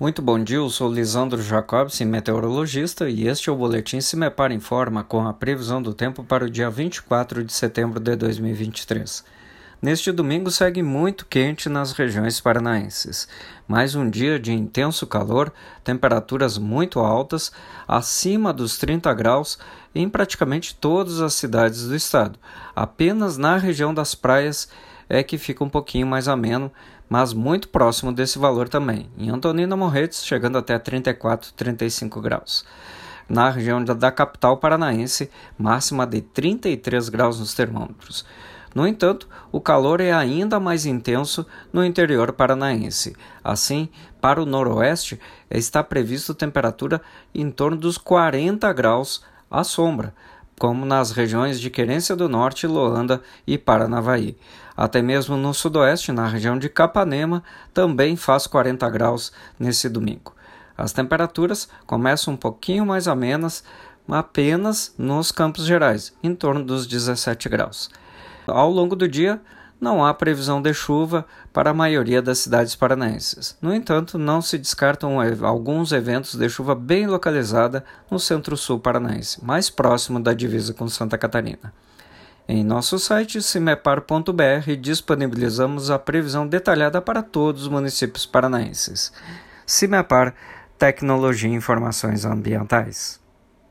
Muito bom dia, eu sou Lisandro Jacobson, meteorologista, e este é o Boletim Se Me Para Informa com a previsão do tempo para o dia 24 de setembro de 2023. Neste domingo segue muito quente nas regiões paranaenses. Mais um dia de intenso calor, temperaturas muito altas, acima dos 30 graus em praticamente todas as cidades do estado. Apenas na região das praias é que fica um pouquinho mais ameno, mas muito próximo desse valor também. Em Antonina Morretes, chegando até 34, 35 graus. Na região da capital paranaense, máxima de 33 graus nos termômetros. No entanto, o calor é ainda mais intenso no interior paranaense. Assim, para o noroeste, está previsto temperatura em torno dos 40 graus à sombra, como nas regiões de Querência do Norte, Loanda e Paranavaí. Até mesmo no sudoeste, na região de Capanema, também faz 40 graus nesse domingo. As temperaturas começam um pouquinho mais amenas, apenas nos Campos Gerais, em torno dos 17 graus. Ao longo do dia, não há previsão de chuva para a maioria das cidades paranaenses. No entanto, não se descartam alguns eventos de chuva bem localizada no centro-sul paranaense, mais próximo da divisa com Santa Catarina. Em nosso site cimepar.br disponibilizamos a previsão detalhada para todos os municípios paranaenses. Cimepar Tecnologia e Informações Ambientais.